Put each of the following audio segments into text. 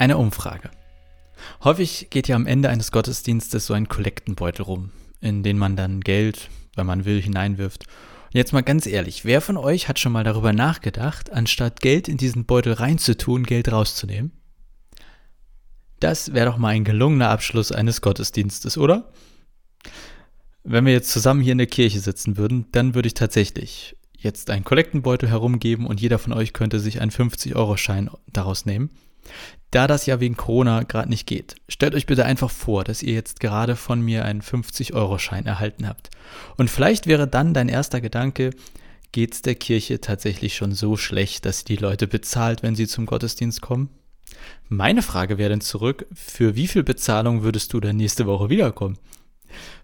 Eine Umfrage. Häufig geht ja am Ende eines Gottesdienstes so ein Kollektenbeutel rum, in den man dann Geld, wenn man will, hineinwirft. Und jetzt mal ganz ehrlich, wer von euch hat schon mal darüber nachgedacht, anstatt Geld in diesen Beutel reinzutun, Geld rauszunehmen? Das wäre doch mal ein gelungener Abschluss eines Gottesdienstes, oder? Wenn wir jetzt zusammen hier in der Kirche sitzen würden, dann würde ich tatsächlich jetzt einen Kollektenbeutel herumgeben und jeder von euch könnte sich einen 50-Euro-Schein daraus nehmen. Da das ja wegen Corona gerade nicht geht, stellt euch bitte einfach vor, dass ihr jetzt gerade von mir einen 50-Euro-Schein erhalten habt. Und vielleicht wäre dann dein erster Gedanke, geht's der Kirche tatsächlich schon so schlecht, dass sie die Leute bezahlt, wenn sie zum Gottesdienst kommen? Meine Frage wäre dann zurück, für wie viel Bezahlung würdest du dann nächste Woche wiederkommen?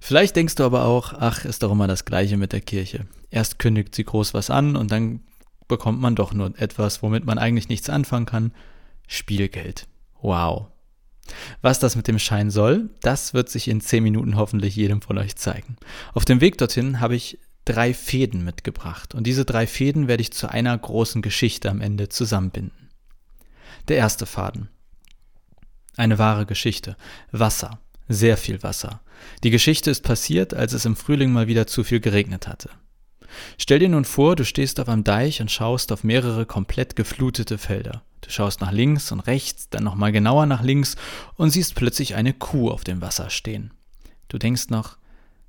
Vielleicht denkst du aber auch, ach, ist doch immer das Gleiche mit der Kirche. Erst kündigt sie groß was an und dann bekommt man doch nur etwas, womit man eigentlich nichts anfangen kann. Spielgeld. Wow. Was das mit dem Schein soll, das wird sich in 10 Minuten hoffentlich jedem von euch zeigen. Auf dem Weg dorthin habe ich drei Fäden mitgebracht und diese drei Fäden werde ich zu einer großen Geschichte am Ende zusammenbinden. Der erste Faden. Eine wahre Geschichte. Wasser. Sehr viel Wasser. Die Geschichte ist passiert, als es im Frühling mal wieder zu viel geregnet hatte. Stell dir nun vor, du stehst auf einem Deich und schaust auf mehrere komplett geflutete Felder. Du schaust nach links und rechts, dann nochmal genauer nach links und siehst plötzlich eine Kuh auf dem Wasser stehen. Du denkst noch,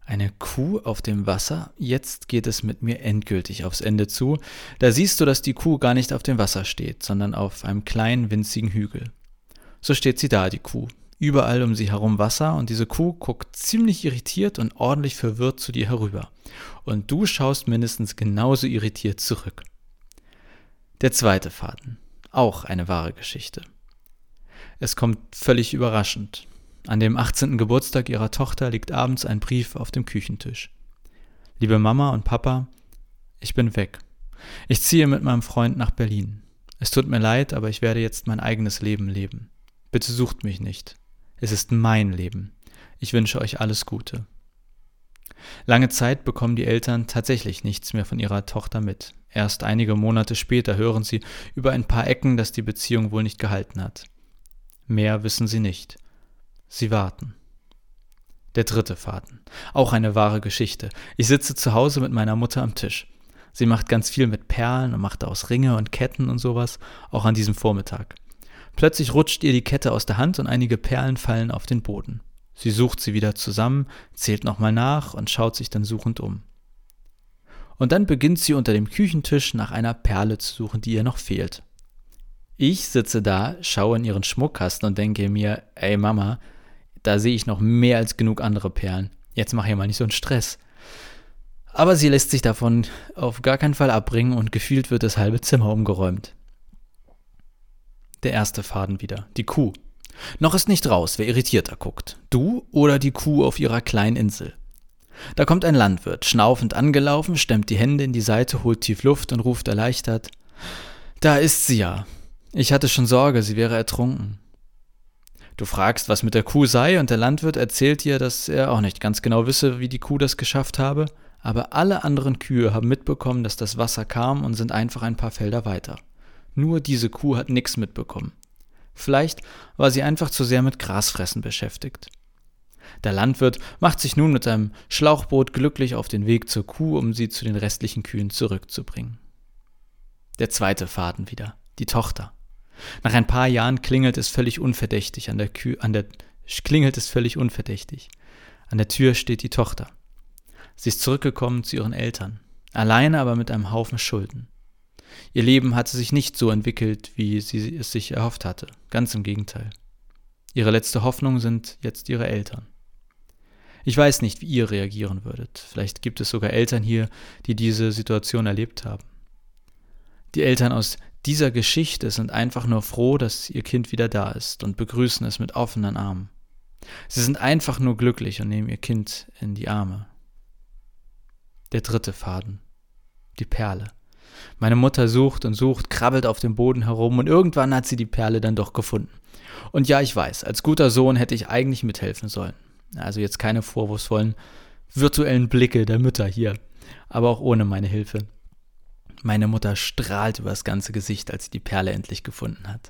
eine Kuh auf dem Wasser? Jetzt geht es mit mir endgültig aufs Ende zu. Da siehst du, dass die Kuh gar nicht auf dem Wasser steht, sondern auf einem kleinen winzigen Hügel. So steht sie da, die Kuh, Überall um sie herum Wasser und diese Kuh guckt ziemlich irritiert und ordentlich verwirrt zu dir herüber. Und du schaust mindestens genauso irritiert zurück. Der zweite Faden. Auch eine wahre Geschichte. Es kommt völlig überraschend. An dem 18. Geburtstag ihrer Tochter liegt abends ein Brief auf dem Küchentisch. Liebe Mama und Papa, ich bin weg. Ich ziehe mit meinem Freund nach Berlin. Es tut mir leid, aber ich werde jetzt mein eigenes Leben leben. Bitte sucht mich nicht. Es ist mein Leben. Ich wünsche euch alles Gute. Lange Zeit bekommen die Eltern tatsächlich nichts mehr von ihrer Tochter mit. Erst einige Monate später hören sie über ein paar Ecken, dass die Beziehung wohl nicht gehalten hat. Mehr wissen sie nicht. Sie warten. Der dritte Faden. Auch eine wahre Geschichte. Ich sitze zu Hause mit meiner Mutter am Tisch. Sie macht ganz viel mit Perlen und macht aus Ringe und Ketten und sowas, auch an diesem Vormittag. Plötzlich rutscht ihr die Kette aus der Hand und einige Perlen fallen auf den Boden. Sie sucht sie wieder zusammen, zählt nochmal nach und schaut sich dann suchend um. Und dann beginnt sie unter dem Küchentisch nach einer Perle zu suchen, die ihr noch fehlt. Ich sitze da, schaue in ihren Schmuckkasten und denke mir, ey Mama, da sehe ich noch mehr als genug andere Perlen. Jetzt mach hier mal nicht so einen Stress. Aber sie lässt sich davon auf gar keinen Fall abbringen und gefühlt wird das halbe Zimmer umgeräumt. Der erste Faden wieder. Die Kuh. Noch ist nicht raus, wer irritierter guckt. Du oder die Kuh auf ihrer kleinen Insel. Da kommt ein Landwirt, schnaufend angelaufen, stemmt die Hände in die Seite, holt tief Luft und ruft erleichtert. Da ist sie ja. Ich hatte schon Sorge, sie wäre ertrunken. Du fragst, was mit der Kuh sei, und der Landwirt erzählt dir, dass er auch nicht ganz genau wisse, wie die Kuh das geschafft habe, aber alle anderen Kühe haben mitbekommen, dass das Wasser kam und sind einfach ein paar Felder weiter. Nur diese Kuh hat nichts mitbekommen. Vielleicht war sie einfach zu sehr mit Grasfressen beschäftigt. Der Landwirt macht sich nun mit seinem Schlauchboot glücklich auf den Weg zur Kuh, um sie zu den restlichen Kühen zurückzubringen. Der zweite Faden wieder, die Tochter. Nach ein paar Jahren klingelt es völlig unverdächtig an der Kühe, an der klingelt es völlig unverdächtig. An der Tür steht die Tochter. Sie ist zurückgekommen zu ihren Eltern, alleine aber mit einem Haufen Schulden. Ihr Leben hatte sich nicht so entwickelt, wie sie es sich erhofft hatte. Ganz im Gegenteil. Ihre letzte Hoffnung sind jetzt ihre Eltern. Ich weiß nicht, wie ihr reagieren würdet. Vielleicht gibt es sogar Eltern hier, die diese Situation erlebt haben. Die Eltern aus dieser Geschichte sind einfach nur froh, dass ihr Kind wieder da ist und begrüßen es mit offenen Armen. Sie sind einfach nur glücklich und nehmen ihr Kind in die Arme. Der dritte Faden. Die Perle. Meine Mutter sucht und sucht, krabbelt auf dem Boden herum und irgendwann hat sie die Perle dann doch gefunden. Und ja, ich weiß, als guter Sohn hätte ich eigentlich mithelfen sollen. Also jetzt keine vorwurfsvollen virtuellen Blicke der Mütter hier, aber auch ohne meine Hilfe. Meine Mutter strahlt über das ganze Gesicht, als sie die Perle endlich gefunden hat.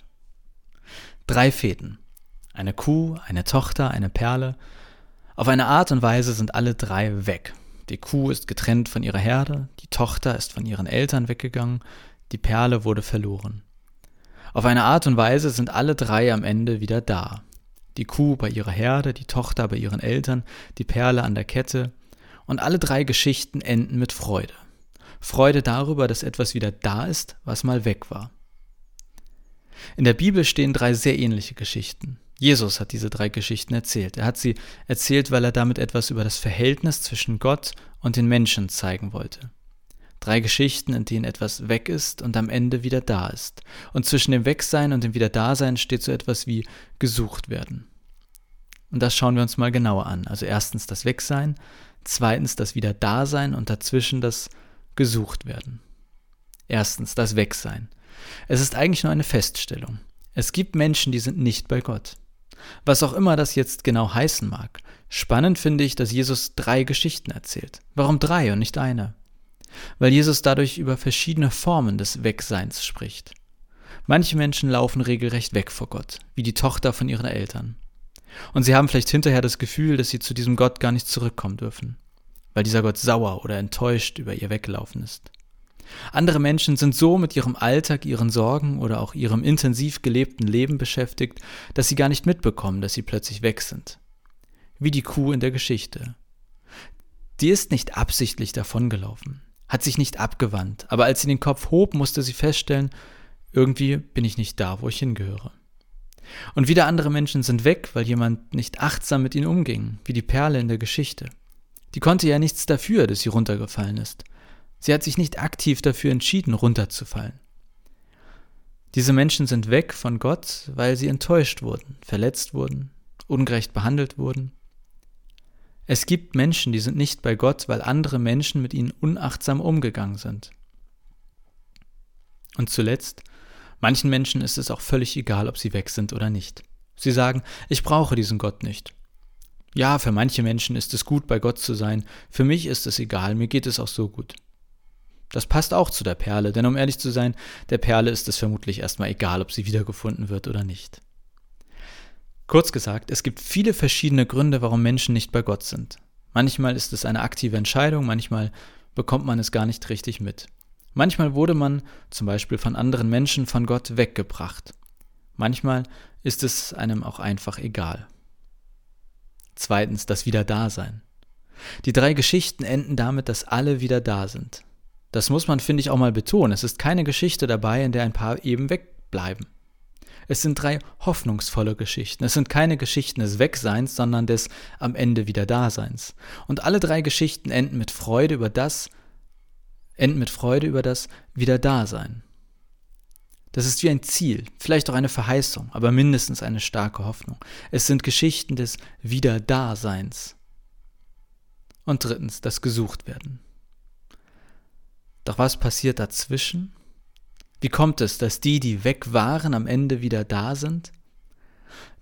Drei Fäden. Eine Kuh, eine Tochter, eine Perle. Auf eine Art und Weise sind alle drei weg. Die Kuh ist getrennt von ihrer Herde, die Tochter ist von ihren Eltern weggegangen, die Perle wurde verloren. Auf eine Art und Weise sind alle drei am Ende wieder da. Die Kuh bei ihrer Herde, die Tochter bei ihren Eltern, die Perle an der Kette. Und alle drei Geschichten enden mit Freude. Freude darüber, dass etwas wieder da ist, was mal weg war. In der Bibel stehen drei sehr ähnliche Geschichten. Jesus hat diese drei Geschichten erzählt. Er hat sie erzählt, weil er damit etwas über das Verhältnis zwischen Gott und den Menschen zeigen wollte. Drei Geschichten, in denen etwas weg ist und am Ende wieder da ist. Und zwischen dem Wegsein und dem Wiederdasein steht so etwas wie gesucht werden. Und das schauen wir uns mal genauer an. Also erstens das Wegsein, zweitens das Wiederdasein und dazwischen das gesucht werden. Erstens das Wegsein. Es ist eigentlich nur eine Feststellung. Es gibt Menschen, die sind nicht bei Gott. Was auch immer das jetzt genau heißen mag. Spannend finde ich, dass Jesus drei Geschichten erzählt. Warum drei und nicht eine? Weil Jesus dadurch über verschiedene Formen des Wegseins spricht. Manche Menschen laufen regelrecht weg vor Gott, wie die Tochter von ihren Eltern. Und sie haben vielleicht hinterher das Gefühl, dass sie zu diesem Gott gar nicht zurückkommen dürfen, weil dieser Gott sauer oder enttäuscht über ihr weggelaufen ist. Andere Menschen sind so mit ihrem Alltag, ihren Sorgen oder auch ihrem intensiv gelebten Leben beschäftigt, dass sie gar nicht mitbekommen, dass sie plötzlich weg sind. Wie die Kuh in der Geschichte. Die ist nicht absichtlich davongelaufen, hat sich nicht abgewandt, aber als sie den Kopf hob, musste sie feststellen, irgendwie bin ich nicht da, wo ich hingehöre. Und wieder andere Menschen sind weg, weil jemand nicht achtsam mit ihnen umging, wie die Perle in der Geschichte. Die konnte ja nichts dafür, dass sie runtergefallen ist. Sie hat sich nicht aktiv dafür entschieden, runterzufallen. Diese Menschen sind weg von Gott, weil sie enttäuscht wurden, verletzt wurden, ungerecht behandelt wurden. Es gibt Menschen, die sind nicht bei Gott, weil andere Menschen mit ihnen unachtsam umgegangen sind. Und zuletzt, manchen Menschen ist es auch völlig egal, ob sie weg sind oder nicht. Sie sagen, ich brauche diesen Gott nicht. Ja, für manche Menschen ist es gut, bei Gott zu sein, für mich ist es egal, mir geht es auch so gut. Das passt auch zu der Perle, denn um ehrlich zu sein, der Perle ist es vermutlich erstmal egal, ob sie wiedergefunden wird oder nicht. Kurz gesagt, es gibt viele verschiedene Gründe, warum Menschen nicht bei Gott sind. Manchmal ist es eine aktive Entscheidung, manchmal bekommt man es gar nicht richtig mit. Manchmal wurde man, zum Beispiel von anderen Menschen, von Gott weggebracht. Manchmal ist es einem auch einfach egal. Zweitens das Wiederdasein. Die drei Geschichten enden damit, dass alle wieder da sind. Das muss man, finde ich, auch mal betonen. Es ist keine Geschichte dabei, in der ein paar eben wegbleiben. Es sind drei hoffnungsvolle Geschichten. Es sind keine Geschichten des Wegseins, sondern des am Ende wieder Daseins. Und alle drei Geschichten enden mit Freude über das, enden mit Freude über das Wiederdasein. Das ist wie ein Ziel, vielleicht auch eine Verheißung, aber mindestens eine starke Hoffnung. Es sind Geschichten des Wiederdaseins. Und drittens, das Gesuchtwerden. Doch was passiert dazwischen? Wie kommt es, dass die, die weg waren, am Ende wieder da sind?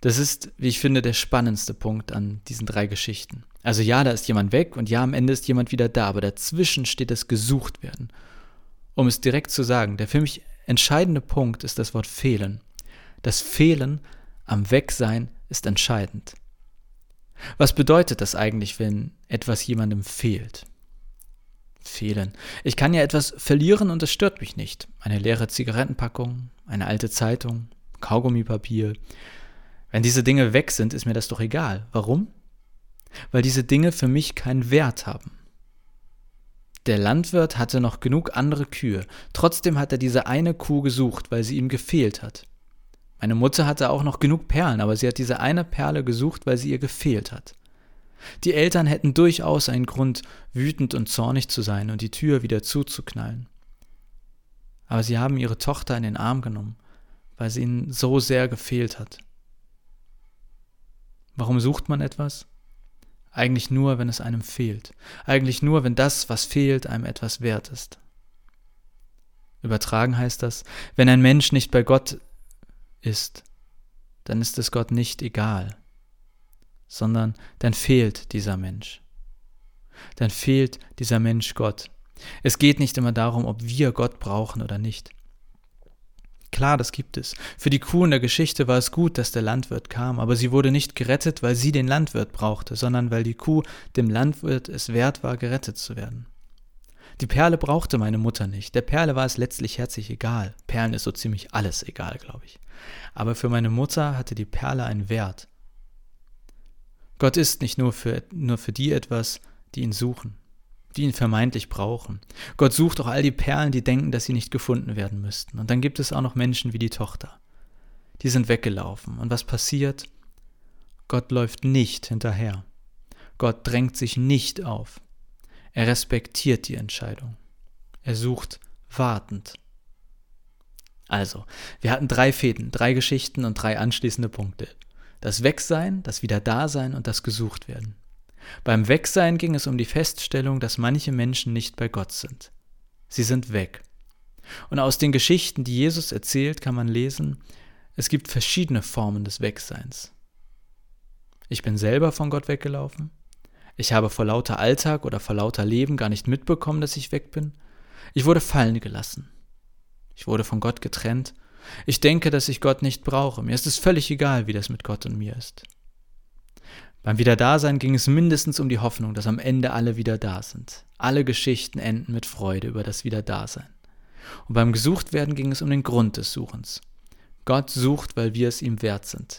Das ist, wie ich finde, der spannendste Punkt an diesen drei Geschichten. Also ja, da ist jemand weg und ja, am Ende ist jemand wieder da, aber dazwischen steht das gesucht werden. Um es direkt zu sagen, der für mich entscheidende Punkt ist das Wort fehlen. Das Fehlen am Wegsein ist entscheidend. Was bedeutet das eigentlich, wenn etwas jemandem fehlt? Fehlen. Ich kann ja etwas verlieren und es stört mich nicht. Eine leere Zigarettenpackung, eine alte Zeitung, Kaugummipapier. Wenn diese Dinge weg sind, ist mir das doch egal. Warum? Weil diese Dinge für mich keinen Wert haben. Der Landwirt hatte noch genug andere Kühe, trotzdem hat er diese eine Kuh gesucht, weil sie ihm gefehlt hat. Meine Mutter hatte auch noch genug Perlen, aber sie hat diese eine Perle gesucht, weil sie ihr gefehlt hat. Die Eltern hätten durchaus einen Grund, wütend und zornig zu sein und die Tür wieder zuzuknallen. Aber sie haben ihre Tochter in den Arm genommen, weil sie ihnen so sehr gefehlt hat. Warum sucht man etwas? Eigentlich nur, wenn es einem fehlt. Eigentlich nur, wenn das, was fehlt, einem etwas wert ist. Übertragen heißt das, wenn ein Mensch nicht bei Gott ist, dann ist es Gott nicht egal sondern dann fehlt dieser Mensch. Dann fehlt dieser Mensch Gott. Es geht nicht immer darum, ob wir Gott brauchen oder nicht. Klar, das gibt es. Für die Kuh in der Geschichte war es gut, dass der Landwirt kam, aber sie wurde nicht gerettet, weil sie den Landwirt brauchte, sondern weil die Kuh dem Landwirt es wert war, gerettet zu werden. Die Perle brauchte meine Mutter nicht. Der Perle war es letztlich herzlich egal. Perlen ist so ziemlich alles egal, glaube ich. Aber für meine Mutter hatte die Perle einen Wert. Gott ist nicht nur für, nur für die etwas, die ihn suchen, die ihn vermeintlich brauchen. Gott sucht auch all die Perlen, die denken, dass sie nicht gefunden werden müssten. Und dann gibt es auch noch Menschen wie die Tochter. Die sind weggelaufen. Und was passiert? Gott läuft nicht hinterher. Gott drängt sich nicht auf. Er respektiert die Entscheidung. Er sucht wartend. Also, wir hatten drei Fäden, drei Geschichten und drei anschließende Punkte. Das Wegsein, das Wiederdasein und das Gesuchtwerden. Beim Wegsein ging es um die Feststellung, dass manche Menschen nicht bei Gott sind. Sie sind weg. Und aus den Geschichten, die Jesus erzählt, kann man lesen, es gibt verschiedene Formen des Wegseins. Ich bin selber von Gott weggelaufen. Ich habe vor lauter Alltag oder vor lauter Leben gar nicht mitbekommen, dass ich weg bin. Ich wurde fallen gelassen. Ich wurde von Gott getrennt. Ich denke, dass ich Gott nicht brauche. Mir ist es völlig egal, wie das mit Gott und mir ist. Beim Wiederdasein ging es mindestens um die Hoffnung, dass am Ende alle wieder da sind. Alle Geschichten enden mit Freude über das Wiederdasein. Und beim Gesuchtwerden ging es um den Grund des Suchens. Gott sucht, weil wir es ihm wert sind.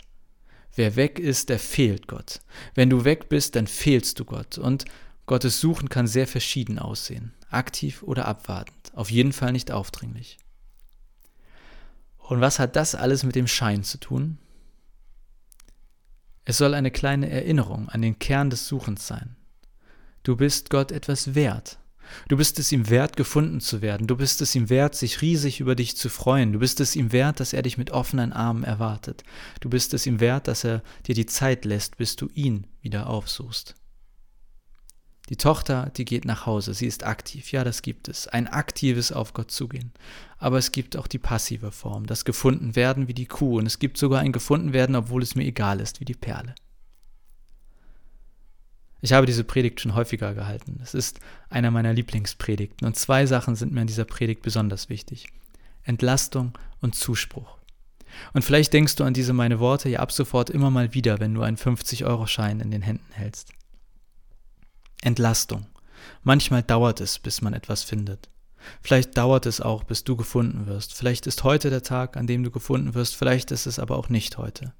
Wer weg ist, der fehlt Gott. Wenn du weg bist, dann fehlst du Gott. Und Gottes Suchen kann sehr verschieden aussehen. Aktiv oder abwartend. Auf jeden Fall nicht aufdringlich. Und was hat das alles mit dem Schein zu tun? Es soll eine kleine Erinnerung an den Kern des Suchens sein. Du bist Gott etwas wert. Du bist es ihm wert, gefunden zu werden. Du bist es ihm wert, sich riesig über dich zu freuen. Du bist es ihm wert, dass er dich mit offenen Armen erwartet. Du bist es ihm wert, dass er dir die Zeit lässt, bis du ihn wieder aufsuchst. Die Tochter, die geht nach Hause, sie ist aktiv, ja, das gibt es, ein aktives Auf Gott zugehen. Aber es gibt auch die passive Form, das gefunden werden wie die Kuh, und es gibt sogar ein gefunden werden, obwohl es mir egal ist, wie die Perle. Ich habe diese Predigt schon häufiger gehalten. Es ist einer meiner Lieblingspredigten. Und zwei Sachen sind mir in dieser Predigt besonders wichtig. Entlastung und Zuspruch. Und vielleicht denkst du an diese meine Worte ja ab sofort immer mal wieder, wenn du einen 50-Euro-Schein in den Händen hältst. Entlastung. Manchmal dauert es, bis man etwas findet. Vielleicht dauert es auch, bis du gefunden wirst. Vielleicht ist heute der Tag, an dem du gefunden wirst, vielleicht ist es aber auch nicht heute.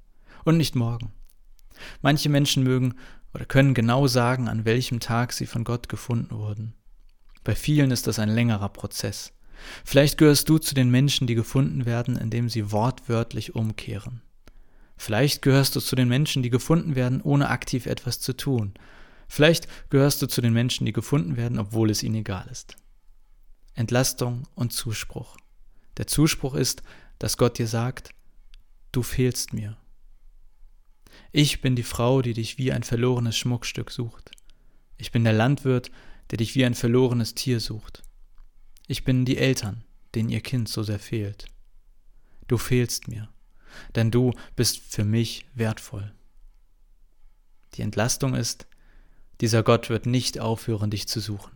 Und nicht morgen. Manche Menschen mögen oder können genau sagen, an welchem Tag sie von Gott gefunden wurden. Bei vielen ist das ein längerer Prozess. Vielleicht gehörst du zu den Menschen, die gefunden werden, indem sie wortwörtlich umkehren. Vielleicht gehörst du zu den Menschen, die gefunden werden, ohne aktiv etwas zu tun. Vielleicht gehörst du zu den Menschen, die gefunden werden, obwohl es ihnen egal ist. Entlastung und Zuspruch. Der Zuspruch ist, dass Gott dir sagt, du fehlst mir. Ich bin die Frau, die dich wie ein verlorenes Schmuckstück sucht. Ich bin der Landwirt, der dich wie ein verlorenes Tier sucht. Ich bin die Eltern, denen ihr Kind so sehr fehlt. Du fehlst mir, denn du bist für mich wertvoll. Die Entlastung ist, dieser Gott wird nicht aufhören, dich zu suchen.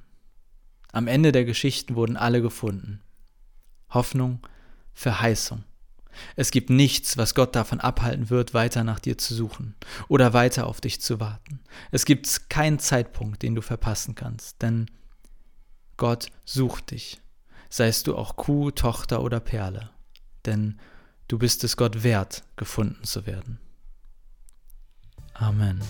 Am Ende der Geschichten wurden alle gefunden. Hoffnung, Verheißung. Es gibt nichts, was Gott davon abhalten wird, weiter nach dir zu suchen oder weiter auf dich zu warten. Es gibt keinen Zeitpunkt, den du verpassen kannst, denn Gott sucht dich, seist du auch Kuh, Tochter oder Perle, denn du bist es Gott wert, gefunden zu werden. Amen.